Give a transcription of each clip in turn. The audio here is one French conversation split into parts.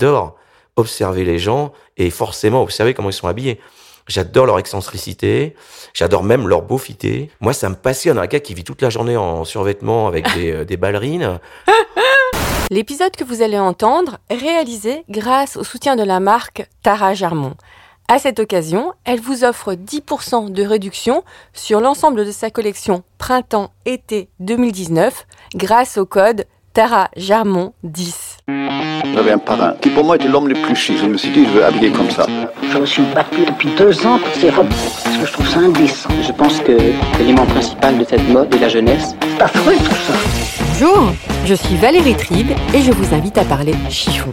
J'adore observer les gens et forcément observer comment ils sont habillés. J'adore leur excentricité, j'adore même leur beaufité. Moi, ça me passionne. Un gars qui vit toute la journée en survêtement avec des, euh, des ballerines. L'épisode que vous allez entendre, réalisé grâce au soutien de la marque Tara Germont. À cette occasion, elle vous offre 10% de réduction sur l'ensemble de sa collection Printemps-été 2019 grâce au code Tara Germont 10. J'avais un parrain qui pour moi était l'homme le plus chic. Je me suis dit, je veux habiller comme ça. Je me suis battue depuis deux ans pour ces robes parce que je trouve ça indécent. Je pense que l'élément principal de cette mode est la jeunesse. C'est affreux tout ça. Bonjour, je suis Valérie Tribe et je vous invite à parler chiffon.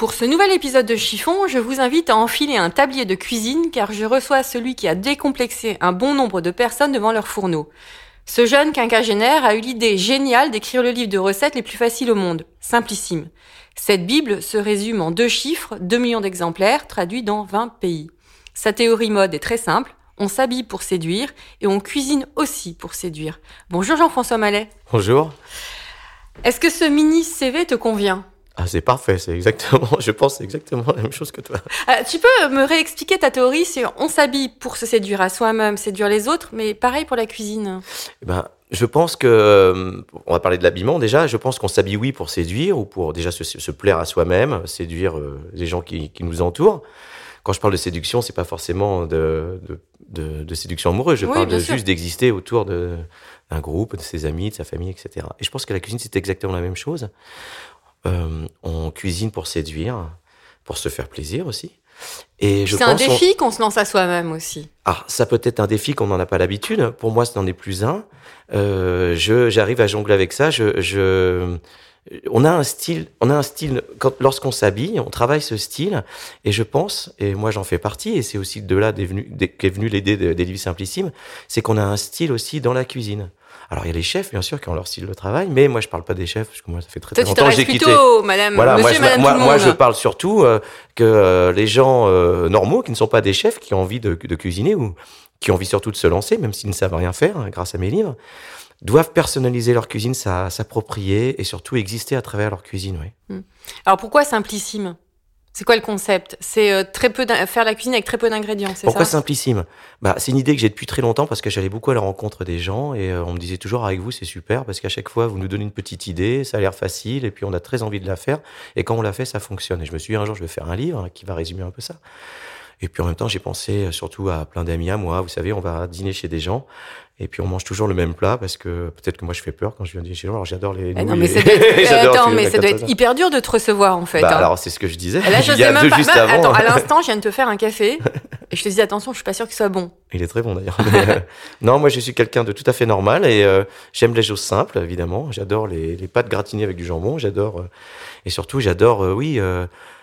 Pour ce nouvel épisode de Chiffon, je vous invite à enfiler un tablier de cuisine car je reçois celui qui a décomplexé un bon nombre de personnes devant leur fourneau. Ce jeune quinquagénaire a eu l'idée géniale d'écrire le livre de recettes les plus faciles au monde, Simplissime. Cette Bible se résume en deux chiffres, 2 millions d'exemplaires, traduits dans 20 pays. Sa théorie mode est très simple, on s'habille pour séduire et on cuisine aussi pour séduire. Bonjour Jean-François Mallet. Bonjour. Est-ce que ce mini CV te convient? Ah, c'est parfait, c'est exactement, je pense c'est exactement la même chose que toi. Euh, Tu peux me réexpliquer ta théorie sur on s'habille pour se séduire à soi-même, séduire les autres, mais pareil pour la cuisine. Eh ben, je pense que, on va parler de l'habillement déjà, je pense qu'on s'habille oui pour séduire ou pour déjà se, se plaire à soi-même, séduire euh, les gens qui, qui nous entourent. Quand je parle de séduction, c'est pas forcément de, de, de, de séduction amoureuse, je Oui, parle juste d'exister autour de- d'un groupe, de ses amis, de sa famille, etc. Et je pense que la cuisine, c'est exactement la même chose. Euh, on cuisine pour séduire, pour se faire plaisir aussi. Et je C'est un défi qu'on se lance à soi-même aussi. ah, ça peut être un défi qu'on n'en a pas l'habitude. Pour moi, ce n'en est plus un. Euh, je, j'arrive à jongler avec ça. Je, je, on a un style, on a un style. Quand, lorsqu'on s'habille, on travaille ce style. Et je pense, et moi j'en fais partie, et c'est aussi de là qu'est venu, qu'est venue l'idée livres simplissimes, c'est qu'on a un style aussi dans la cuisine. Alors il y a les chefs, bien sûr, qui ont leur style de travail, mais moi je parle pas des chefs parce que moi ça fait très, Toi, très longtemps que j'ai quitté. plutôt, madame, Voilà, moi, monsieur, je, madame moi, je parle surtout euh, que euh, les gens euh, normaux, qui ne sont pas des chefs, qui ont envie de, de cuisiner ou qui ont envie surtout de se lancer, même s'ils ne savent rien faire, hein, grâce à mes livres, doivent personnaliser leur cuisine, s'a- s'approprier et surtout exister à travers leur cuisine. Oui. Alors pourquoi simplissime? C'est quoi le concept? C'est euh, très peu faire la cuisine avec très peu d'ingrédients, c'est Pourquoi ça? simplissime? Bah, C'est une idée que j'ai depuis très longtemps parce que j'allais beaucoup à la rencontre des gens et euh, on me disait toujours avec vous c'est super parce qu'à chaque fois vous nous donnez une petite idée, ça a l'air facile et puis on a très envie de la faire et quand on l'a fait ça fonctionne. Et je me suis dit un jour je vais faire un livre qui va résumer un peu ça. Et puis en même temps j'ai pensé euh, surtout à plein d'amis à moi. Vous savez on va dîner chez des gens et puis on mange toujours le même plat parce que peut-être que moi je fais peur quand je viens les gens. Alors j'adore les. Eh non, mais ça doit être, j'adore attends, les- mais la ça doit être carte- hyper dur de te recevoir en fait. Bah, hein. alors c'est ce que je disais. Et là, je Il y a même deux pas. juste bah, avant. Attends, à l'instant, je viens de te faire un café et je te dis attention, je suis pas sûre qu'il soit bon. Il est très bon d'ailleurs. Euh, non, moi je suis quelqu'un de tout à fait normal et euh, j'aime les choses simples évidemment. J'adore les, les pâtes gratinées avec du jambon. J'adore euh, et surtout j'adore, euh, oui,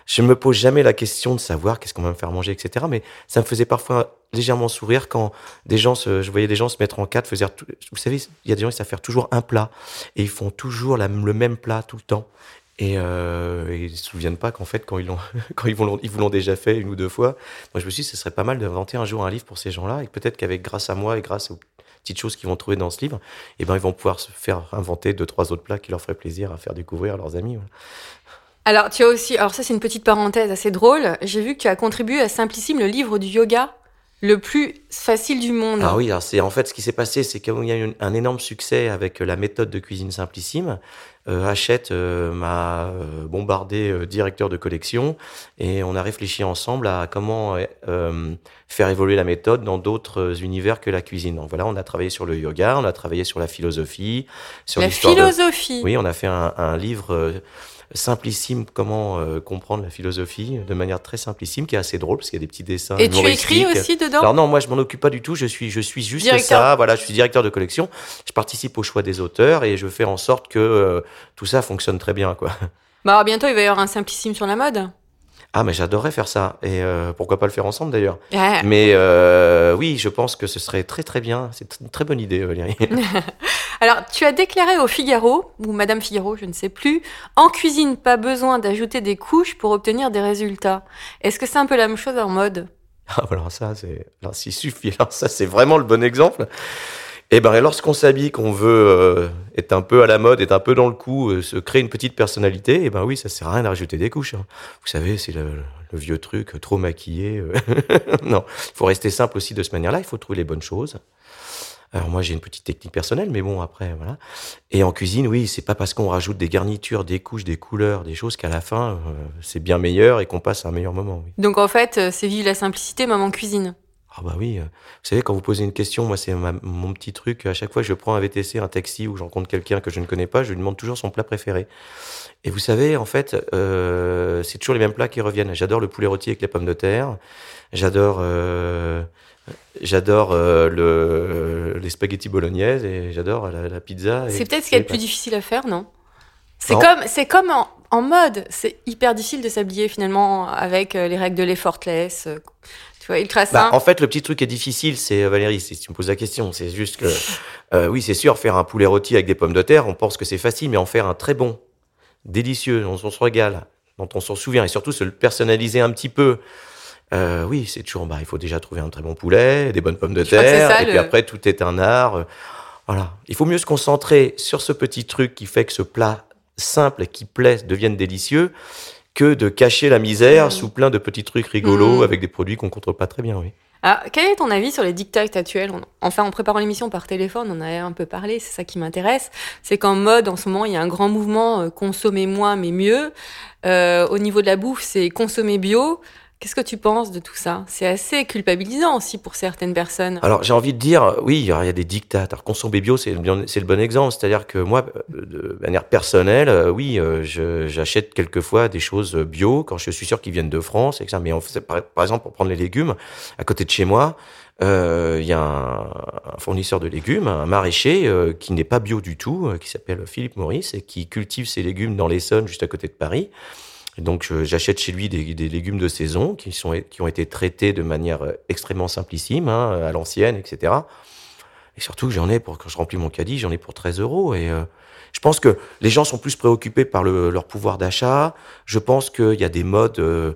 je ne me pose jamais la question de savoir qu'est-ce qu'on va me faire manger, etc. Mais ça me faisait parfois légèrement sourire quand des gens, se, je voyais des gens se mettre en quatre, faire tout, vous savez, il y a des gens qui savent faire toujours un plat et ils font toujours le même plat tout le temps. Et, euh, ils se souviennent pas qu'en fait, quand ils ils vous l'ont, déjà fait une ou deux fois, moi je me suis dit, ce serait pas mal d'inventer un jour un livre pour ces gens-là, et peut-être qu'avec grâce à moi et grâce aux petites choses qu'ils vont trouver dans ce livre, eh ben ils vont pouvoir se faire inventer deux trois autres plats qui leur feraient plaisir à faire découvrir à leurs amis. Alors, tu as aussi. Alors, ça, c'est une petite parenthèse assez drôle. J'ai vu que tu as contribué à Simplissime, le livre du yoga. le plus facile du monde. Ah oui, c'est en fait ce qui s'est passé, c'est qu'il y a eu un énorme succès avec la méthode de cuisine simplissime. Euh, Hachette euh, m'a euh, bombardé euh, directeur de collection et on a réfléchi ensemble à comment euh, faire évoluer la méthode dans d'autres univers que la cuisine. Donc voilà, on a travaillé sur le yoga, on a travaillé sur la philosophie, sur la de- philosophie. Oui, on a fait un, un livre euh, simplissime, comment euh, comprendre la philosophie, de manière très simplissime, qui est assez drôle, parce qu'il y a des petits dessins Et tu écris aussi dedans Alors non, moi je m'en occupe pas du tout, je suis, je suis juste Directeur. ça, voilà, je suis directeur de collection, je participe au choix des auteurs et je fais en sorte que euh, tout ça fonctionne très bien, quoi. Bah, alors, bientôt, il va y avoir un simplissime sur la mode. Ah, mais j'adorerais faire ça, et euh, pourquoi pas le faire ensemble d'ailleurs. Ah. Mais euh, oui, je pense que ce serait très très bien, c'est une très bonne idée, Valérie. Alors, tu as déclaré au Figaro, ou Madame Figaro, je ne sais plus, en cuisine, pas besoin d'ajouter des couches pour obtenir des résultats. Est-ce que c'est un peu la même chose en mode? Ah, alors ça, c'est, alors suffit, alors ça, c'est vraiment le bon exemple. Et ben, lorsqu'on s'habille, qu'on veut euh, être un peu à la mode, être un peu dans le coup, euh, se créer une petite personnalité, et ben oui, ça sert à rien de rajouter des couches. hein. Vous savez, c'est le, vieux truc, euh, trop maquillé. non, il faut rester simple aussi de cette manière-là. Il faut trouver les bonnes choses. Alors moi, j'ai une petite technique personnelle, mais bon, après, voilà. Et en cuisine, oui, c'est pas parce qu'on rajoute des garnitures, des couches, des couleurs, des choses qu'à la fin, c'est bien meilleur et qu'on passe un meilleur moment. Donc, en fait, c'est vive la simplicité, maman cuisine. Ah bah oui, euh, vous savez, quand vous posez une question, moi c'est mon petit truc, à chaque fois que je prends un VTC, un taxi ou je rencontre quelqu'un que je ne connais pas, je lui demande toujours son plat préféré. Et vous savez, en fait, euh, c'est toujours les mêmes plats qui reviennent. J'adore le poulet rôti avec les pommes de terre, j'adore euh, j'adore euh, le, les spaghettis bolognaises et j'adore la, la pizza. C'est peut-être ce qu'il y a et de plus difficile à faire, non? C'est comme, c'est comme en, en mode. C'est hyper difficile de s'habiller finalement avec les règles de l'effortless. Tu vois, ultra Bah, en fait, le petit truc qui est difficile, c'est euh, Valérie, si tu me poses la question, c'est juste que, euh, oui, c'est sûr, faire un poulet rôti avec des pommes de terre, on pense que c'est facile, mais en faire un très bon, délicieux, dont on se régale, dont on s'en souvient, et surtout se le personnaliser un petit peu. Euh, oui, c'est toujours, bah, il faut déjà trouver un très bon poulet, des bonnes pommes de Je terre, ça, et puis après, tout est un art. Voilà. Il faut mieux se concentrer sur ce petit truc qui fait que ce plat simple et qui plaît devienne délicieux que de cacher la misère Mmh. sous plein de petits trucs rigolos Mmh. avec des produits qu'on contrôle pas très bien, oui. Ah, quel est ton avis sur les dictats actuels? Enfin, en préparant l'émission par téléphone, on en a un peu parlé, c'est ça qui m'intéresse. C'est qu'en mode, en ce moment, il y a un grand mouvement euh, consommer moins mais mieux. Euh, au niveau de la bouffe, c'est consommer bio. Qu'est-ce que tu penses de tout ça? C'est assez culpabilisant aussi pour certaines personnes. Alors j'ai envie de dire, oui, il y a des dictats. Alors consommer bio, c'est le, bon exemple. C'est-à-dire que moi, euh, de manière personnelle, euh, oui, euh, j'achète quelquefois des choses bio quand je suis sûr qu'ils viennent de France. Et. Mais par, exemple, pour prendre les légumes, à côté de chez moi, il y a un, fournisseur de légumes, un maraîcher qui n'est pas bio du tout, qui s'appelle Philippe Maurice et qui cultive ses légumes dans l'Essonne, juste à côté de Paris. Donc je- j'achète chez lui des, des légumes de saison qui, sont, qui ont été traités de manière euh, extrêmement simplissime, hein, à l'ancienne, etc. Et surtout, j'en ai pour quand je remplis mon caddie, j'en ai pour 13 euros. Et euh, je pense que les gens sont plus préoccupés par le, leur pouvoir d'achat. Je pense qu'il y a des modes euh,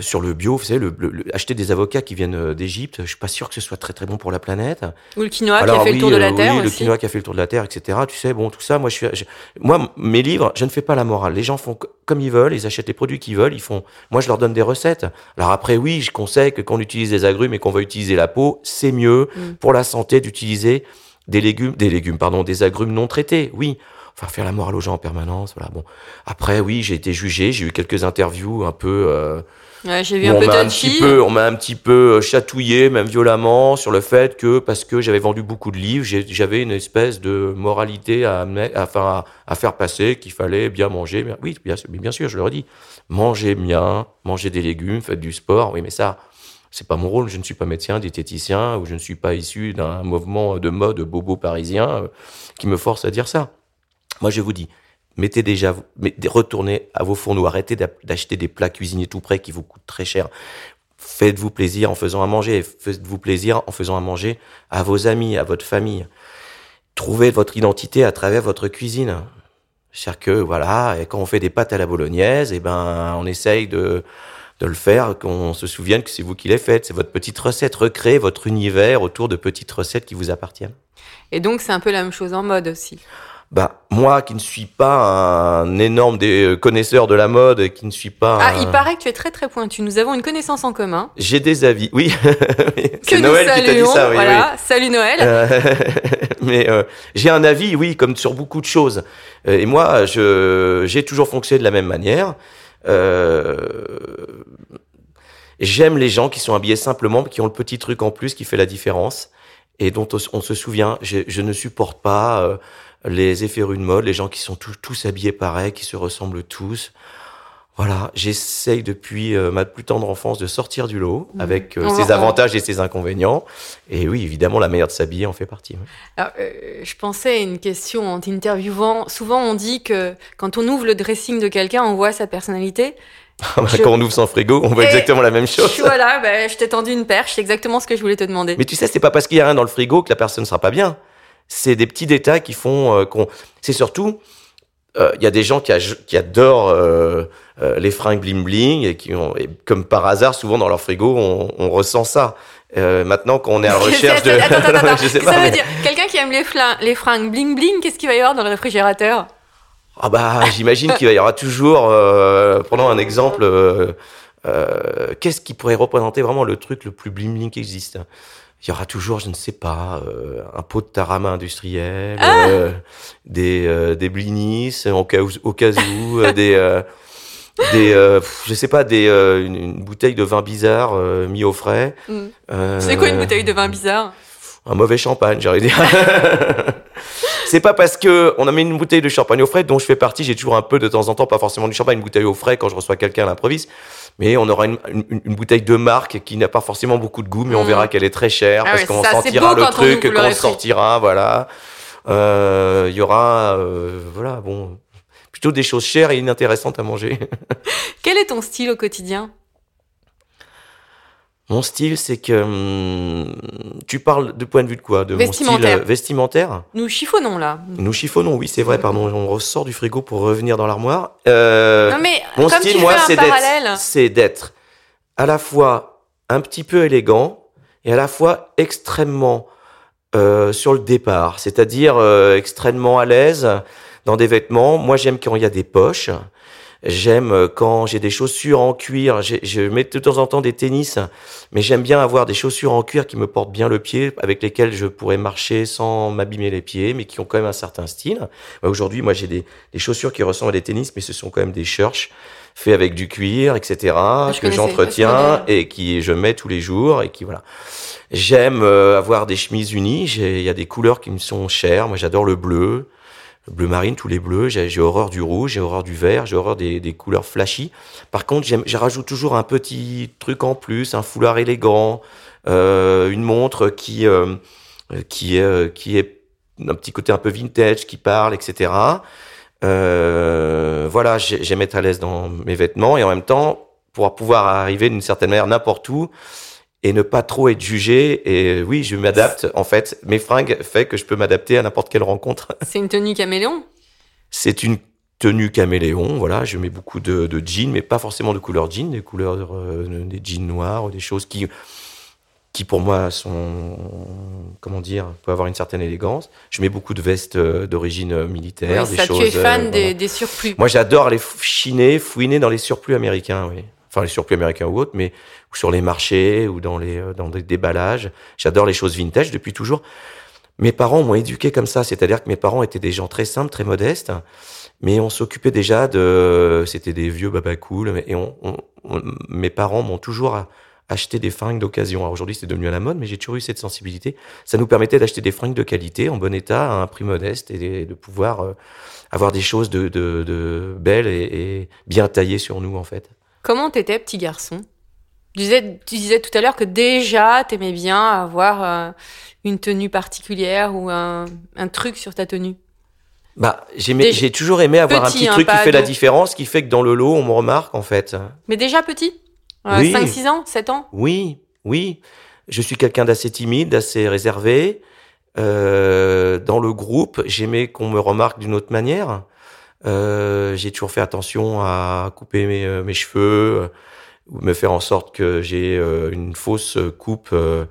sur le bio. Vous savez, le, le- le- acheter des avocats qui viennent euh, d'Égypte, je suis pas sûr que ce soit très très bon pour la planète. Ou le quinoa qui a fait oui, le tour de la euh, Terre oui, le aussi. quinoa qui a fait le tour de la Terre, etc. Tu sais, bon, tout ça, moi, je suis, je- moi, mes livres, je ne fais pas la morale. Les gens font co- comme ils veulent, ils achètent les produits qu'ils veulent, ils font. Moi, je leur donne des recettes. Alors après, oui, je conseille que quand on utilise des agrumes et qu'on va utiliser la peau, c'est mieux Mm. pour la santé d'utiliser des légumes, des légumes, pardon, des agrumes non traités. Oui. Enfin, faire la morale aux gens en permanence, voilà. Bon. Après, oui, j'ai été jugé, j'ai eu quelques interviews un peu. euh, Ouais, J'ai vu où un on peu m'a un touchy. petit peu, on m'a un petit peu euh, chatouillé, même violemment, sur le fait que parce que j'avais vendu beaucoup de livres, j'avais une espèce de moralité à, amener- à, enfin, à, à faire passer, qu'il fallait bien manger. Mais oui, bien, sûr- mais bien sûr, je leur dis, mangez bien, mangez des légumes, faites du sport. Oui, mais ça, c'est pas mon rôle. Je ne suis pas médecin, diététicien, ou je ne suis pas issu d'un mouvement de mode bobo parisien euh, qui me force à dire ça. Moi, je vous dis, mettez déjà, retournez à vos fourneaux, arrêtez d'a- d'acheter des plats cuisinés tout prêts qui vous coûtent très cher. Faites-vous plaisir en faisant à manger, faites-vous plaisir en faisant à manger à vos amis, à votre famille. Trouvez votre identité à travers votre cuisine. C'est-à-dire que, voilà, et quand on fait des pâtes à la bolognaise, eh ben, on essaye de, de le faire, qu'on se souvienne que c'est vous qui les faites. C'est votre petite recette. Recréez votre univers autour de petites recettes qui vous appartiennent. Et donc, c'est un peu la même chose en mode aussi. Bah moi qui ne suis pas un énorme des euh, connaisseur de la mode et qui ne suis pas Ah, un- il paraît que tu es très très pointu. Nous avons une connaissance en commun. j'ai des avis oui Que nous Noël qui t'a dit saluons. ça oui, oui. voilà. Salut Noël. Euh, mais euh, j'ai un avis, oui, comme sur beaucoup de choses. Et moi, je j'ai toujours fonctionné de la même manière. Euh, J'aime les gens qui sont habillés simplement, qui ont le petit truc en plus qui fait la différence et dont on, se souvient. Je, je ne supporte pas les effets de mode, les gens qui sont tous, tous habillés pareil, qui se ressemblent tous. Voilà, j'essaye depuis euh, ma plus tendre enfance de sortir du lot avec euh, ses avantages et ses inconvénients. Et oui, évidemment, la manière de s'habiller en fait partie. Alors, euh, je pensais à une question en t'interviewant. Souvent, on dit que quand on ouvre le dressing de quelqu'un, on voit sa personnalité. Je- Quand on ouvre son frigo, on voit Et exactement la même chose. Voilà, bah, je t'ai tendu une perche. C'est exactement ce que je voulais te demander. Mais tu sais, c'est pas parce qu'il y a rien dans le frigo que la personne ne sera pas bien. C'est des petits détails qui font euh, qu'on. C'est surtout, euh, il y a des gens qui, adorent euh, les fringues bling bling et qui ont, et comme par hasard, souvent dans leur frigo, on, on ressent ça. Maintenant qu'on est à la recherche de, Attends, attends, attends. je sais Qu'est-ce que pas. ça veut mais- dire Quelqu'un qui aime les, flin- les fringues bling bling, qu'est-ce qu'il va y avoir dans le réfrigérateur? Ah bah, j'imagine qu'il y aura toujours, prenons un exemple, qu'est-ce qui pourrait représenter vraiment le truc le plus bling bling qui existe? Il y aura toujours, je ne sais pas, euh, un pot de tarama industriel, Ah euh, des euh, des blinis au cas où, au cas où des des je sais pas des une, une bouteille de vin bizarre mis au frais. Euh, C'est quoi une bouteille de vin bizarre? un mauvais champagne, j'aurais dire. c'est pas parce que on a mis une bouteille de champagne au frais dont je fais partie. J'ai toujours un peu de temps en temps, pas forcément du champagne, une bouteille au frais quand je reçois quelqu'un à l'improviste. Mais on aura une, une- une bouteille de marque qui n'a pas forcément beaucoup de goût, mais on Mm. verra qu'elle est très chère Ah parce ouais, qu'on sentira le truc ouvre le quand on réfri. sortira, voilà. Euh, Il y aura, euh, voilà, bon, plutôt des choses chères et inintéressantes à manger. Quel est ton style au quotidien? Mon style, c'est que hum, tu parles de point de vue de quoi? De mon style Vestimentaire. euh, vestimentaire Nous chiffonnons là. Nous chiffonnons, oui, c'est vrai, pardon. On ressort du frigo pour revenir dans l'armoire. Euh, Non mais mon comme style, tu moi, c'est d'être, c'est d'être à la fois un petit peu élégant et à la fois extrêmement euh, sur le départ, c'est-à-dire extrêmement à l'aise dans des vêtements. Moi, j'aime quand il y a des poches. J'aime euh, quand j'ai des chaussures en cuir. Je mets de temps en temps des tennis, mais j'aime bien avoir des chaussures en cuir qui me portent bien le pied, avec lesquelles je pourrais marcher sans m'abîmer les pieds, mais qui ont quand même un certain style. Bah, Aujourd'hui, moi, j'ai des, des chaussures qui ressemblent à des tennis, mais ce sont quand même des church faits avec du cuir, etc., je que j'entretiens et qui je mets tous les jours et qui voilà. J'aime euh, avoir des chemises unies. Il y a des couleurs qui me sont chères. Moi, j'adore le bleu, le bleu marine, tous les bleus. J'ai horreur du rouge, j'ai horreur du vert, j'ai horreur des, des couleurs flashy. Par contre, je rajoute toujours un petit truc en plus, un foulard élégant, euh, une montre qui euh, qui est qui est un petit côté un peu vintage, qui parle, etc. Euh, voilà, j'ai- j'aime être à l'aise dans mes vêtements et en même temps pour pouvoir arriver d'une certaine manière n'importe où et ne pas trop être jugé. Et oui, je m'adapte. En fait, mes fringues fait que je peux m'adapter à n'importe quelle rencontre. C'est une tenue caméléon? C'est une tenue caméléon. Voilà, je mets beaucoup de, de jeans, mais pas forcément de couleur jean, des couleurs, euh, des jeans noirs des choses qui, qui pour moi sont, comment dire, peuvent avoir une certaine élégance. Je mets beaucoup de vestes euh, d'origine militaire, Oui, des ça, choses. tu es fan euh, des, voilà. des surplus. Moi, j'adore f- chiner, fouiner dans les surplus américains, oui. Enfin, les surplus américains ou autres, mais sur les marchés ou dans les euh, dans des déballages. J'adore les choses vintage depuis toujours. Mes parents m'ont éduqué comme ça, c'est-à-dire que mes parents étaient des gens très simples, très modestes, mais on s'occupait déjà de, c'était des vieux baba et on, on- mes parents m'ont toujours acheté des fringues d'occasion. Alors aujourd'hui, c'est devenu à la mode, mais j'ai toujours eu cette sensibilité. Ça nous permettait d'acheter des fringues de qualité, en bon état, à un prix modeste, et de pouvoir euh, avoir des choses de, de, de belles et, et bien taillées sur nous, en fait. Comment t'étais petit garçon? Tu disais, tu disais tout à l'heure que déjà t'aimais bien avoir euh, une tenue particulière ou un, un truc sur ta tenue. Bah, j'ai toujours aimé avoir un petit, hein, truc qui fait la différence, qui fait que dans le lot, on me remarque, en fait. Mais déjà petit? Euh, Oui. 5-6 ans? 7 ans? Oui, oui. Je suis quelqu'un d'assez timide, d'assez réservé. Euh, dans le groupe, j'aimais qu'on me remarque d'une autre manière. Euh, j'ai toujours fait attention à couper mes, mes cheveux, ou me faire en sorte que j'ai euh, une fausse coupe euh,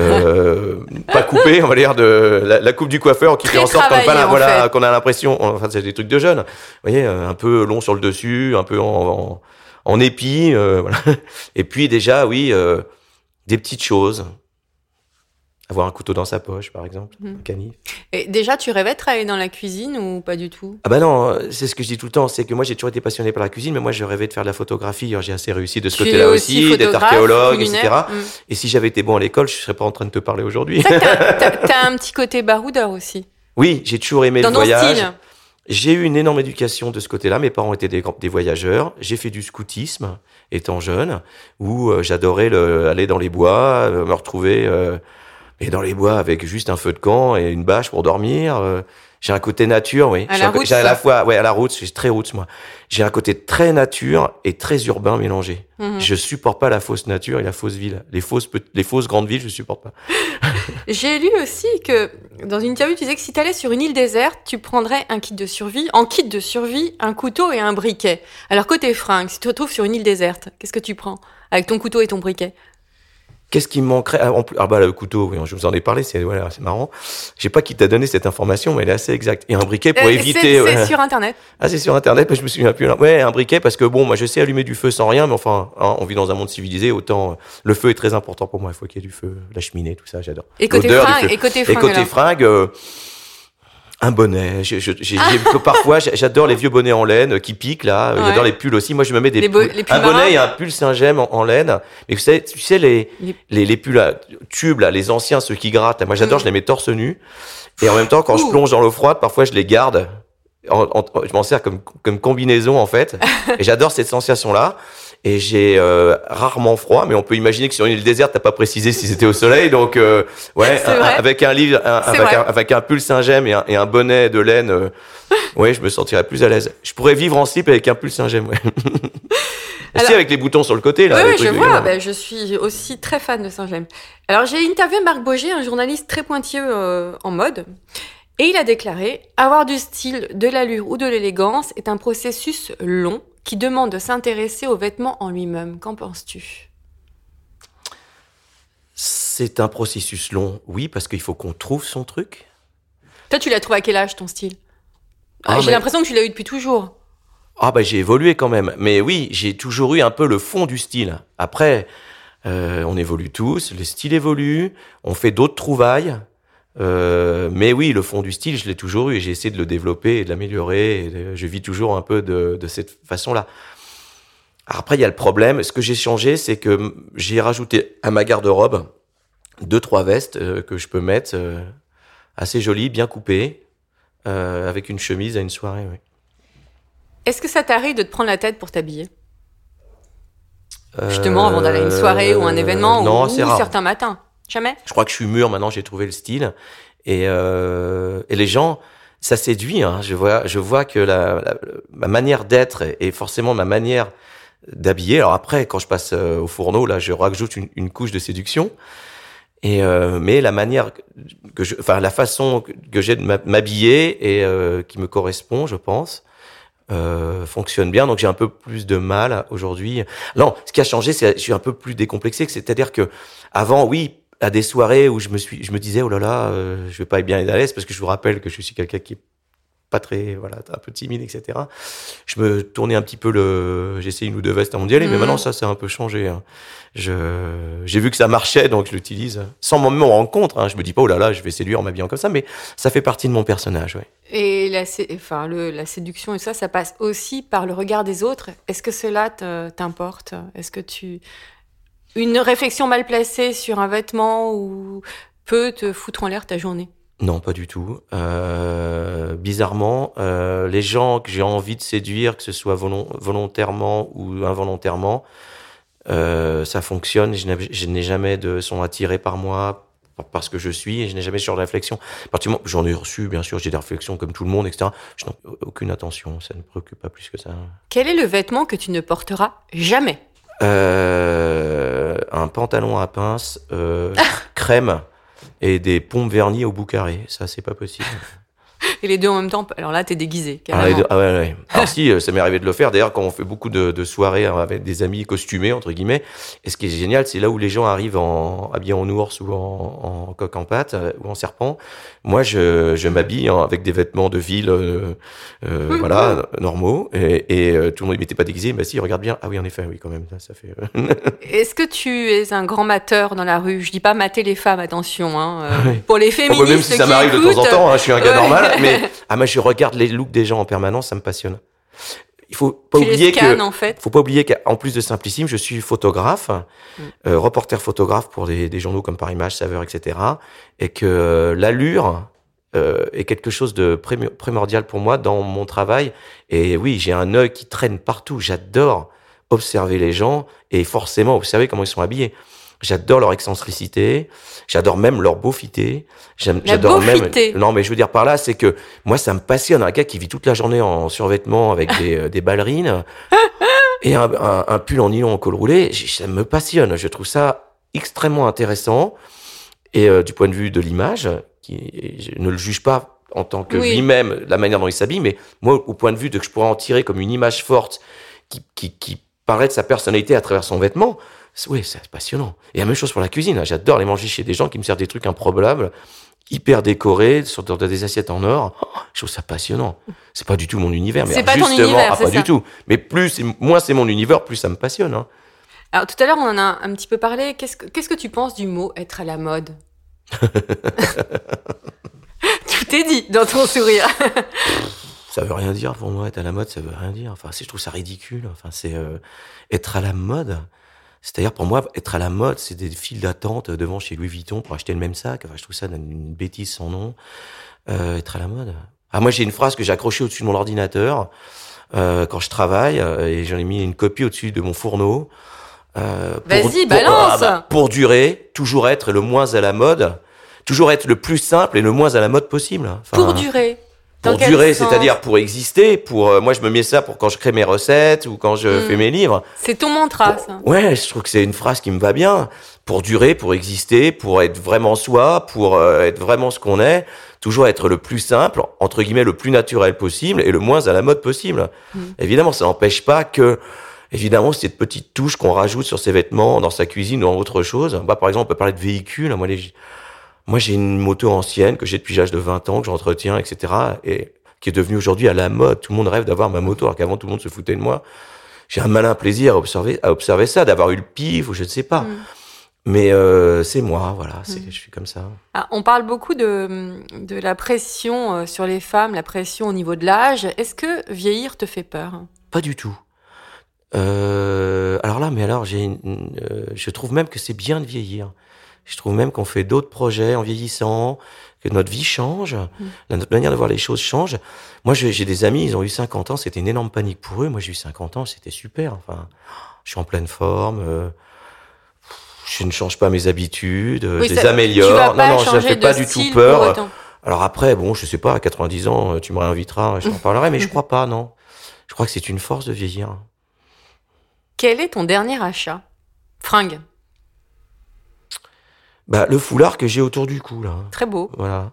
euh, pas coupé, on va dire de la, la coupe du coiffeur qui Très fait en sorte qu'on en voilà, qu'on a l'impression, enfin c'est des trucs de jeunes, vous voyez, euh, un peu long sur le dessus, un peu en, en, en épi, euh, voilà. Et puis déjà, oui, euh, des petites choses. Avoir un couteau dans sa poche, par exemple, Mhm. un canif. Et déjà, tu rêvais de travailler dans la cuisine ou pas du tout? Ah bah non, c'est ce que je dis tout le temps, c'est que moi j'ai toujours été passionné par la cuisine, mais moi je rêvais de faire de la photographie. Alors j'ai assez réussi de ce côté-là aussi, d'être archéologue, etc. Mm. Et si j'avais été bon à l'école, je serais pas en train de te parler aujourd'hui. T'as- un petit côté baroudeur aussi. Oui, j'ai toujours aimé Dans le voyage. style. J'ai eu une énorme éducation de ce côté-là. Mes parents étaient des, voyageurs. J'ai fait du scoutisme étant jeune, où euh, j'adorais le- aller dans les bois, euh, me retrouver euh, et dans les bois avec juste un feu de camp et une bâche pour dormir. euh. j'ai un côté nature, oui. À J'ai la un J'ai à la fois, ouais, à la route, j'ai très route moi. J'ai un côté très nature et très urbain mélangé. Mhm. Je supporte pas la fausse nature et la fausse ville. Les fausses, les fausses grandes villes, je supporte pas. J'ai lu aussi que dans une interview, tu disais que si tu allais sur une île déserte, tu prendrais un kit de survie, en kit de survie, un couteau et un briquet. Alors côté fringue, si tu te retrouves sur une île déserte, qu'est-ce que tu prends avec ton couteau et ton briquet? Qu'est-ce qui me manquerait? Ah, en plus, ah bah le couteau, oui, je vous en ai parlé, c'est voilà, c'est marrant. Je sais pas qui t'a donné cette information, mais elle est assez exacte. Et un briquet pour Euh, éviter. C'est ouais. sur internet. Ah, c'est sur internet, mais je me souviens plus. Ouais, un briquet parce que bon, moi je sais allumer du feu sans rien, mais enfin, hein, on vit dans un monde civilisé, autant euh, le feu est très important pour moi. Il faut qu'il y ait du feu, la cheminée, tout ça, j'adore. Et côté fringue, et côté Et fringue. côté alors fringue, euh, un bonnet. Je- je- j'ai- j'ai- parfois, j'adore les vieux bonnets en laine euh, qui piquent là. Ouais. J'adore les pulls aussi. Moi, je me mets des Les bo- pulls- les pulls un bonnet et un pull Saint-Gem en, en laine. Mais tu sais, tu sais les, Les- les, les pulls à tubes là, les anciens, ceux qui grattent. Moi, j'adore. Mm. Je les mets torse nu. Et en même temps, quand je plonge dans l'eau froide, parfois, je les garde. En- en- je m'en sers comme, comme combinaison en fait. et j'adore cette sensation là. Et j'ai euh, rarement froid, mais on peut imaginer que sur une île déserte, t'as pas précisé si c'était au soleil, donc euh, ouais, un- avec un livre, un- avec, un, avec un pull Saint-Gem et un, et un bonnet de laine, euh, ouais, je me sentirais plus à l'aise. Je pourrais vivre en slip avec un pull Saint-Gem, ouais. Alors- Si, avec les boutons sur le côté, là. Oui, oui, je vois. Ben, je suis aussi très fan de Saint-Gem. Alors, j'ai interviewé Marc Boger, un journaliste très pointilleux euh, en mode. Et il a déclaré Avoir du style, de l'allure ou de l'élégance est un processus long qui demande de s'intéresser aux vêtements en lui-même. Qu'en penses-tu? C'est un processus long, oui, parce qu'il faut qu'on trouve son truc. Toi, tu l'as trouvé à quel âge, ton style? Ah, Ah, J'ai mais- l'impression que tu l'as eu depuis toujours. Ah bah j'ai évolué quand même, mais oui, j'ai toujours eu un peu le fond du style. Après, euh, on évolue tous, le style évolue, on fait d'autres trouvailles, euh, mais oui, le fond du style, je l'ai toujours eu et j'ai essayé de le développer et de l'améliorer. de- je vis toujours un peu de, de cette façon-là. Après, il y a le problème. Ce que j'ai changé, c'est que j'ai rajouté à ma garde-robe deux trois vestes euh, que je peux mettre euh, assez jolies, bien coupées, euh, avec une chemise à une soirée. oui. Est-ce que ça t'arrive de te prendre la tête pour t'habiller? Justement, avant d'aller à une soirée ou un événement Euh, non, ou, c'est ou rare. certains matins Jamais Je crois que je suis mûr maintenant, j'ai trouvé le style. Et, euh, et les gens, ça séduit. Hein. Je, vois, je vois que la, la- ma manière d'être et, forcément ma manière d'habiller. Alors après, quand je passe euh, au fourneau, là, je rajoute une, une couche de séduction. Et euh, mais la manière que je, enfin la façon que- j'ai de m'hab- m'habiller et euh, qui me correspond, je pense, euh, fonctionne bien. Donc j'ai un peu plus de mal aujourd'hui. Non, ce qui a changé, c'est que je suis un peu plus décomplexé. C'est-à-dire que avant, oui, à des soirées où je me suis, je me disais oh là là, euh, je vais pas être bien à l'aise parce que je vous rappelle que je suis quelqu'un qui est pas très, voilà, un peu timide, etc. Je me tournais un petit peu le, j'ai essayé une ou deux vestes avant d'y aller, mais Mhm. maintenant ça, c'est un peu changé. hein. Je, j'ai vu que ça marchait, donc je l'utilise sans m'en me rendre compte. Hein. Je me dis pas oh là là, je vais séduire en m'habillant comme ça, mais ça fait partie de mon personnage, ouais. Et la, sé- enfin, le, la séduction et ça, ça passe aussi par le regard des autres. Est-ce que cela te- t'importe? Est-ce que tu... Une réflexion mal placée sur un vêtement ou peut te foutre en l'air ta journée? Non, pas du tout. Euh, bizarrement, euh, les gens que j'ai envie de séduire, que ce soit volon- volontairement ou involontairement, euh, ça fonctionne. Je n'ai- jamais de sont attirés par moi par- parce que je suis et je n'ai jamais ce genre de réflexion. J'en ai reçu, bien sûr, j'ai des réflexions comme tout le monde, etc. Je n'ai aucune attention, ça ne me préoccupe pas plus que ça. Quel est le vêtement que tu ne porteras jamais? Euh, un pantalon à pince, euh, crème et des pompes vernis au bout carré. Ça, c'est pas possible. Et les deux en même temps. Alors là, t'es déguisé. Ah, deux- ah ouais, ouais. Alors si, euh, ça m'est arrivé de le faire. D'ailleurs, quand on fait beaucoup de, de soirées avec des amis costumés, entre guillemets, et ce qui est génial, c'est là où les gens arrivent en habillés en ours ou en, en coq en pâte euh, ou en serpent. Moi, je, je m'habille avec des vêtements de ville, euh, euh, voilà, normaux. Et, et, tout le monde dit, mais t'es pas déguisé Bah si, regarde bien. Ah oui, en effet, oui, quand même. Ça, ça fait. Est-ce que tu es un grand mateur dans la rue? Je dis pas mater les femmes, attention. Hein, Oui. Pour les Oh, bah, féministes même si ça m'arrive de temps en temps, hein, je suis un gars normal, mais ah, moi, je regarde les looks des gens en permanence, ça me passionne. Il faut pas tu les que en fait. faut pas oublier qu'en plus de Simplissime, je suis photographe, Mm. euh, reporter photographe pour des, des journaux comme Paris Match, Saveur, etc. Et que l'allure euh, est quelque chose de primordial pour moi dans mon travail. Et oui, j'ai un œil qui traîne partout. J'adore observer les gens et forcément observer comment ils sont habillés. J'adore leur excentricité, j'adore même leur beaufité. J'adore même. Non, mais je veux dire par là, c'est que moi, ça me passionne. Un gars qui vit toute la journée en survêtement avec des, euh, des ballerines et un, un- un pull en nylon en col roulé, ça me passionne. Je trouve ça extrêmement intéressant. Et euh, du point de vue de l'image, qui, je ne le juge pas en tant que Oui. lui-même, la manière dont il s'habille, mais moi, au point de vue de que je pourrais en tirer comme une image forte qui, qui, qui paraît de sa personnalité à travers son vêtement, oui, c'est passionnant. Et la même chose pour la cuisine. hein. J'adore aller manger chez des gens qui me servent des trucs improbables, hyper décorés, sur des assiettes en or. Oh, je trouve ça passionnant. C'est pas du tout mon univers. Mais C'est pas ton univers, ah, pas ça. du tout. Mais plus, moins c'est mon univers, plus ça me passionne. hein. Alors tout à l'heure, on en a un petit peu parlé. Qu'est-ce que, qu'est-ce que tu penses du mot être à la mode? Tout est dit dans ton sourire. Ça veut rien dire pour moi, être à la mode, ça veut rien dire. Enfin, je trouve ça ridicule. Enfin, c'est euh, être à la mode. C'est-à-dire, pour moi, être à la mode, c'est des files d'attente devant chez Louis Vuitton pour acheter le même sac. Enfin, je trouve ça une bêtise sans nom. Euh, être à la mode. Ah, moi, j'ai une phrase que j'ai accrochée au-dessus de mon ordinateur euh, quand je travaille euh, et j'en ai mis une copie au-dessus de mon fourneau. Euh, Vas-y, balance. ah bah, pour durer, toujours être le moins à la mode, toujours être le plus simple et le moins à la mode possible. Enfin, Pour durer. Pour durer, c'est-à-dire pour exister, pour euh, moi je me mets ça pour quand je crée mes recettes ou quand je Mm. fais mes livres. C'est ton mantra, Pour- ça. Ouais, je trouve que c'est une phrase qui me va bien. Pour durer, pour exister, pour être vraiment soi, pour euh, être vraiment ce qu'on est, toujours être le plus simple, entre guillemets le plus naturel possible et le moins à la mode possible. Mm. Évidemment, ça n'empêche pas que Évidemment, cette petite touche qu'on rajoute sur ses vêtements, dans sa cuisine ou dans autre chose. Bah, par exemple, on peut parler de véhicules. Moi, les- moi, j'ai une moto ancienne que j'ai depuis l'âge de 20 ans, que j'entretiens, etc. Et qui est devenue aujourd'hui à la mode. Tout le monde rêve d'avoir ma moto, alors qu'avant, tout le monde se foutait de moi. J'ai un malin plaisir à observer, à observer ça, d'avoir eu le pif ou je ne sais pas. Mm. Mais euh, c'est moi, voilà, c'est, Mm. je suis comme ça. Ah, on parle beaucoup de, de la pression euh, sur les femmes, la pression au niveau de l'âge. Est-ce que vieillir te fait peur? Pas du tout. Euh, alors là, mais alors, j'ai, une- euh, je trouve même que c'est bien de vieillir. Je trouve même qu'on fait d'autres projets en vieillissant, que notre vie change, la- notre manière de voir les choses change. Moi, j'ai des amis, ils ont eu 50 ans, c'était une énorme panique pour eux. Moi, j'ai eu 50 ans, c'était super. Enfin, je suis en pleine forme. euh, je ne change pas mes habitudes, euh, Oui, je ça- les améliore. Vas pas non, non, ça fait de pas du tout peur. Alors après, bon, je sais pas, à 90 ans, euh, tu me réinviteras, je t'en parlerai, mais je crois pas, non. Je crois que c'est une force de vieillir. Quel est ton dernier achat? Fringue. Bah, le foulard que j'ai autour du cou, là. Très beau. Voilà.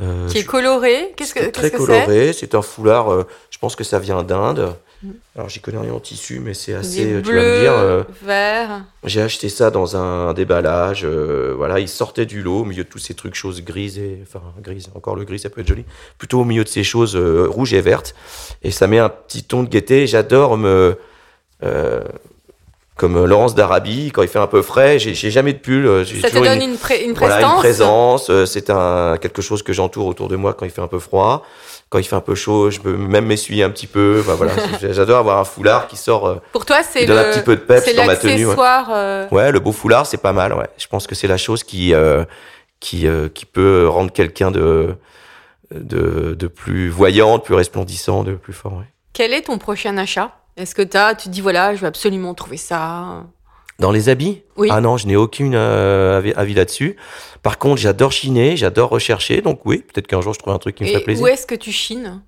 Euh, Qui est coloré. Qu'est-ce que c'est très que coloré. C'est un foulard, euh, je pense que ça vient d'Inde. Mm. Alors, j'y connais rien en tissu, mais c'est assez, Des euh, tu vas me dire. euh, verts. j'ai acheté ça dans un déballage. voilà, il sortait du lot au milieu de tous ces trucs choses grises et enfin grises. Encore le gris, ça peut être joli. Plutôt au milieu de ces choses rouges et vertes. Et ça met un petit ton de gaieté. J'adore me comme Laurence d'Arabie quand il fait un peu frais. J'ai jamais de pull. euh, Ça te donne une, pré- une voilà, une présence. euh, C'est un quelque chose que j'entoure autour de moi quand il fait un peu froid. Quand il fait un peu chaud, je peux même m'essuyer un petit peu. Enfin, voilà, j'adore avoir un foulard qui sort. euh, Pour toi, c'est le, un petit peu de peps c'est dans ma tenue. ouais. euh, Ouais, le beau foulard, c'est pas mal. Ouais, je pense que c'est la chose qui euh, qui euh, qui peut rendre quelqu'un de de de plus voyant, de plus resplendissant, de plus fort. Ouais. Quel est ton prochain achat? Est-ce que t'as, tu te dis voilà, je vais absolument trouver ça? Dans les habits? Oui. Ah non, je n'ai aucune euh, avis, là-dessus. Par contre, j'adore chiner, j'adore rechercher. Donc oui, peut-être qu'un jour je trouve un truc qui me Et ferait plaisir. où est-ce que tu chines?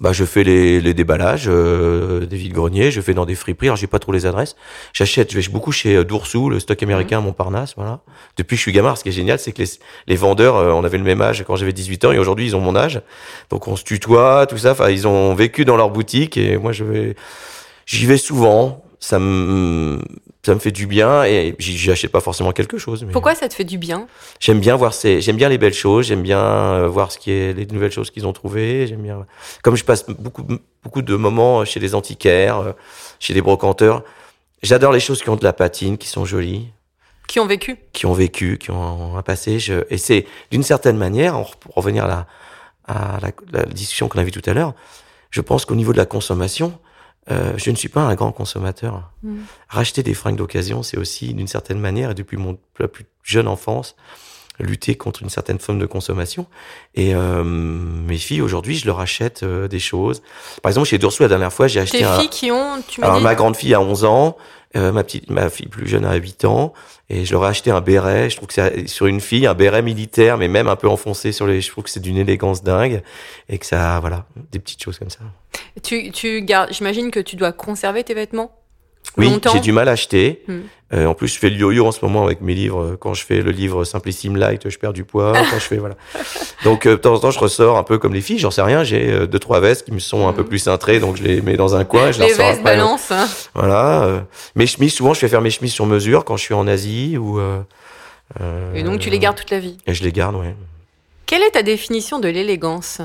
Bah, je fais les, les déballages euh, des vides-greniers, je fais dans des friperies. Alors, j'ai pas trop les adresses. J'achète, je vais beaucoup chez euh, Doursou, le stock américain à Montparnasse, voilà. Depuis que je suis gamin, ce qui est génial, c'est que les, les vendeurs, euh, on avait le même âge quand j'avais 18 ans et aujourd'hui, ils ont mon âge. Donc, on se tutoie, tout ça. Enfin, ils ont vécu dans leur boutique et moi, je vais, j'y vais souvent. Ça me, ça me fait du bien et j'y j'y achète pas forcément quelque chose. Mais Pourquoi ça te fait du bien? J'aime bien voir ces, j'aime bien les belles choses, j'aime bien euh, voir ce qui est les nouvelles choses qu'ils ont trouvées. J'aime bien, comme je passe beaucoup beaucoup de moments chez les antiquaires, euh, chez les brocanteurs. J'adore les choses qui ont de la patine, qui sont jolies, Qui ont vécu? Qui ont vécu, qui ont un passé. Je, et c'est d'une certaine manière, pour revenir à la, à la, la discussion qu'on a vue tout à l'heure, je pense qu'au niveau de la consommation, euh, je ne suis pas un grand consommateur. Mm. Racheter des fringues d'occasion, c'est aussi d'une certaine manière, et depuis mon la plus jeune enfance, lutter contre une certaine forme de consommation. Et euh, mes filles, aujourd'hui, je leur achète euh, des choses. Par exemple, chez Dursou, la dernière fois, j'ai acheté Tes un... filles qui ont, tu m'as Alors, dit ma grande fille a 11 ans, euh, ma petite, ma fille plus jeune a 8 ans, et je leur ai acheté un béret. Je trouve que c'est sur une fille, un béret militaire, mais même un peu enfoncé sur les. Je trouve que c'est d'une élégance dingue, et que ça, voilà, des petites choses comme ça. tu, tu gardes, j'imagine que tu dois conserver tes vêtements? Oui, j'ai du mal à acheter. Hmm. Euh, en plus, je fais le yo-yo en ce moment avec mes livres. Quand je fais le livre Simplissime Light, je perds du poids. Quand je fais voilà. Donc euh, de temps en temps, je ressors un peu comme les filles. J'en sais rien. J'ai euh, deux trois vestes qui me sont un peu plus cintrées, donc je les mets dans un coin. et Je Les vestes après. balance. hein. Voilà. euh, mes chemises, souvent, je fais faire mes chemises sur mesure quand je suis en Asie ou. euh, euh, Et donc tu les gardes toute la vie? Et je les garde, ouais. Quelle est ta définition de l'élégance?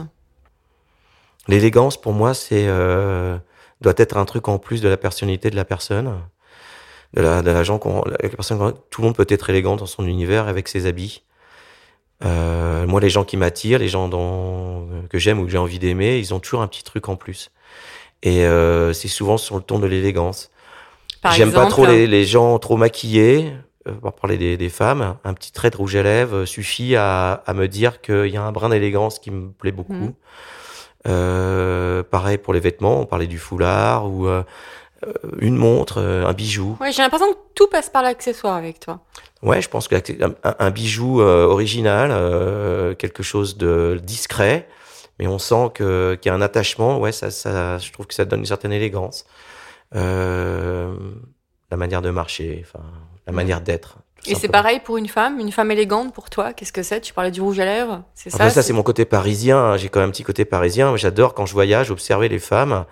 L'élégance, pour moi, c'est euh, doit être un truc en plus de la personnalité de la personne, de la, de la gens qu'on, la personne. Tout le monde peut être élégant dans son univers avec ses habits. Euh, moi, les gens qui m'attirent, les gens dont, que j'aime ou que j'ai envie d'aimer, ils ont toujours un petit truc en plus. Et euh, c'est souvent sur le ton de l'élégance. J'aime pas trop les, les gens trop maquillés. Euh, pour parler des, des femmes, un petit trait de rouge à lèvres suffit à, à me dire qu'il y a un brin d'élégance qui me plaît beaucoup. Mhm. Euh, pareil pour les vêtements, on parlait du foulard ou euh, euh, une montre, un bijou. Ouais, j'ai l'impression que tout passe par l'accessoire avec toi. Ouais, je pense qu'un un, un bijou euh, original, euh, quelque chose de discret, mais on sent que qu'il y a un attachement. Ouais, ça, ça, je trouve que ça donne une certaine élégance. Euh, la manière de marcher, enfin, la manière d'être. Et c'est pareil pour une femme, une femme élégante pour toi, qu'est-ce que c'est Tu parlais du rouge à lèvres, c'est ça Après, ça, c'est mon côté parisien. hein. J'ai quand même un petit côté parisien. J'adore quand je voyage observer les femmes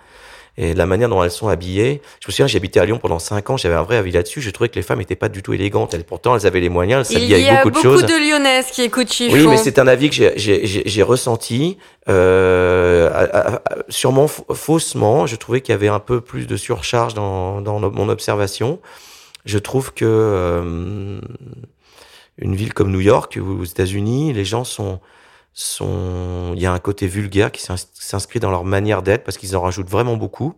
et la manière dont elles sont habillées. Je me souviens, j'habitais à Lyon pendant cinq ans. J'avais un vrai avis là-dessus. Je trouvais que les femmes n'étaient pas du tout élégantes. Elles, pourtant, elles avaient les moyens. Elles Il s'habillaient y avec a beaucoup, beaucoup de choses. de Lyonnaises qui écoutent Chiffon. Oui, mais c'est un avis que j'ai- j'ai j'ai- j'ai ressenti, euh, à- à- à- sûrement faussement. Je trouvais qu'il y avait un peu plus de surcharge dans, dans mon observation. Je trouve que euh, une ville comme New York ou aux États-Unis, les gens sont sont, il y a un côté vulgaire qui s'ins- s'inscrit dans leur manière d'être parce qu'ils en rajoutent vraiment beaucoup.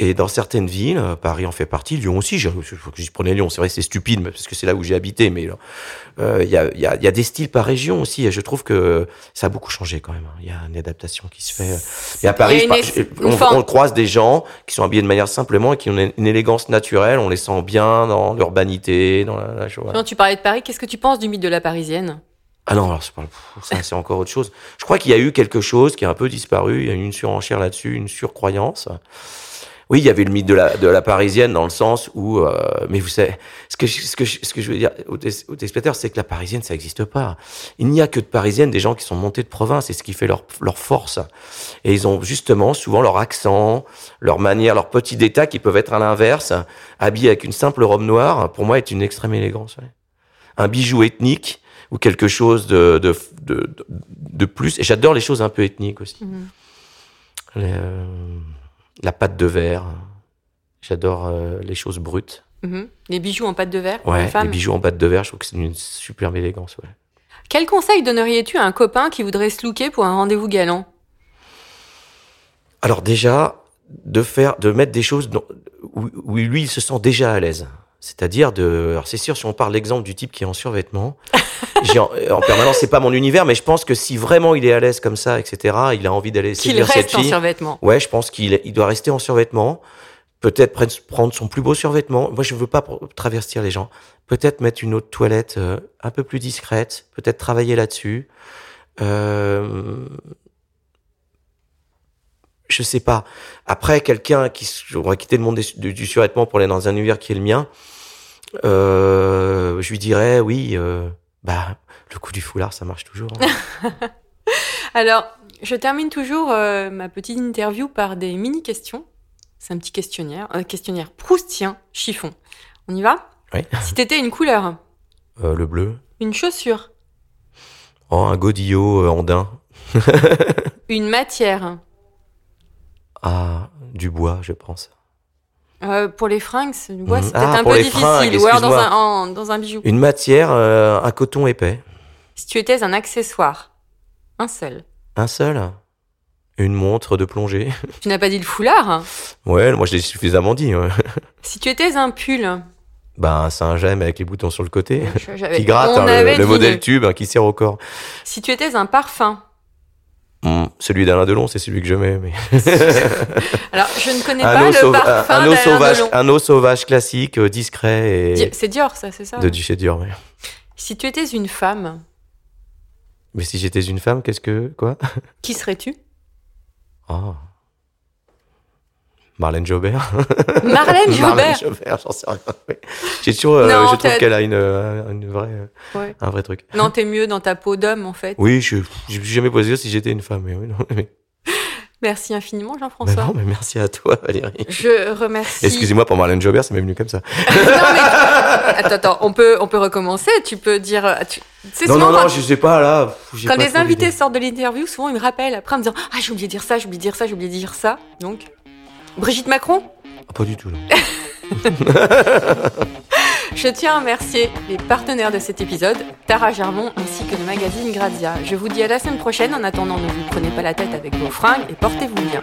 Et dans certaines villes, euh, Paris en fait partie, Lyon aussi, je, je, je, prenais Lyon, c'est vrai c'est stupide mais- parce que c'est là où j'ai habité, mais euh, il y, a, il y, a, il y a des styles par région aussi, et je trouve que ça a beaucoup changé quand même. hein. Il y a une adaptation qui se fait. Et à Paris, une je- on, croise des gens qui sont habillés de manière simplement et qui ont une, élégance naturelle, on les sent bien dans l'urbanité, dans la, la chose. Quand tu parlais de Paris, qu'est-ce que tu penses du mythe de la Parisienne? Ah non, alors ça c'est encore autre chose. Je crois qu'il y a eu quelque chose qui a un peu disparu, il y a eu une surenchère là-dessus, une surcroyance. Oui, il y avait le mythe de la, de la parisienne dans le sens où, euh, mais vous savez, ce que, je- ce que, je- ce que je veux dire aux, téléspectateurs, c'est que la parisienne, ça n'existe pas. Il n'y a que de parisiennes des gens qui sont montés de province, c'est ce qui fait leur, leur force. Et ils ont justement souvent leur accent, leur manière, leurs petits détails qui peuvent être à l'inverse, habillés avec une simple robe noire, pour moi, est une extrême élégance. ouais. Un bijou ethnique ou quelque chose de, de, de, de- plus. Et j'adore les choses un peu ethniques aussi. Mhm. Les, euh, la pâte de verre. J'adore euh, les choses brutes. Mhm. Les bijoux en pâte de verre pour Ouais, les bijoux en pâte de verre, je trouve que c'est une superbe élégance. Ouais. Quel conseil donnerais-tu à un copain qui voudrait se looker pour un rendez-vous galant? Alors déjà, de faire, de mettre des choses où lui il se sent déjà à l'aise. C'est-à-dire de, alors c'est sûr, si on parle l'exemple du type qui est en survêtement, en, en permanence, c'est pas mon univers, mais je pense que si vraiment il est à l'aise comme ça, etc., il a envie d'aller séduire cette reste en fille. survêtement. Ouais, je pense qu'il il doit rester en survêtement. Peut-être prendre- son plus beau survêtement. Moi, je veux pas travestir les gens. Peut-être mettre une autre toilette euh, un peu plus discrète. Peut-être travailler là-dessus. Euh, je sais pas. Après, quelqu'un qui aurait quitté le monde des- du, du survêtement pour aller dans un univers qui est le mien, euh, je lui dirais oui. euh, bah, le coup du foulard, ça marche toujours. hein. Alors, je termine toujours euh, ma petite interview par des mini-questions. C'est un petit questionnaire, un questionnaire proustien, chiffon. On y va? Oui. Si t'étais une couleur, le bleu. une chaussure, Oh, un godillot andin. une matière, Ah, du bois, je pense. euh, pour les fringues, c'est ouais, Mhm. c'est peut-être Ah, un pour peu difficile, ou alors dans un, en- dans un bijou. Une matière, euh, un coton épais. Si tu étais un accessoire, un seul. Un seul? Une montre de plongée? Tu n'as pas dit le foulard hein? Ouais, moi je l'ai suffisamment dit. ouais. Si tu étais un pull, Bah, un Saint-Gemme avec les boutons sur le côté. je- qui gratte, hein, le- le, modèle tube hein, qui sert au corps. Si tu étais un parfum, Hmm, celui d'Alain Delon, c'est celui que je mets. Mais... alors je ne connais un, pas eau le parfum un eau sauvage, Delon. un eau sauvage classique, euh, discret Di- et C'est Dior, ça, c'est ça de chez Dior. ouais. Si tu étais une femme, Mais si j'étais une femme, qu'est-ce que quoi? qui serais-tu? Ah. Marlène Jobert. Marlène Marlène Jobert. Jobert, j'en sais rien. J'ai toujours, euh, je trouve qu'elle a une, euh, une vraie, euh, Ouais. un vrai truc. Non, t'es mieux dans ta peau d'homme, en fait. Oui, je, je me suis jamais posé si j'étais une femme. Mais oui, non, mais, Merci infiniment, mais Jean-François. non, mais merci à toi, Valérie. Je remercie. Excusez-moi pour Marlène Jobert, ça m'est venu comme ça. non, mais... Attends, attends, on peut, on peut recommencer. Tu peux dire. Tu... Non, non, non, quand, je sais pas là. quand pas les invités sortent de l'interview, souvent ils me rappellent après en me disant Ah, j'ai oublié de dire ça, j'ai oublié de dire ça, j'ai oublié de dire ça. Donc, Brigitte Macron, Ah, pas du tout. Non. je tiens à remercier les partenaires de cet épisode, Tara Germont ainsi que le magazine Grazia. Je vous dis à la semaine prochaine. En attendant, ne vous prenez pas la tête avec vos fringues et portez-vous bien.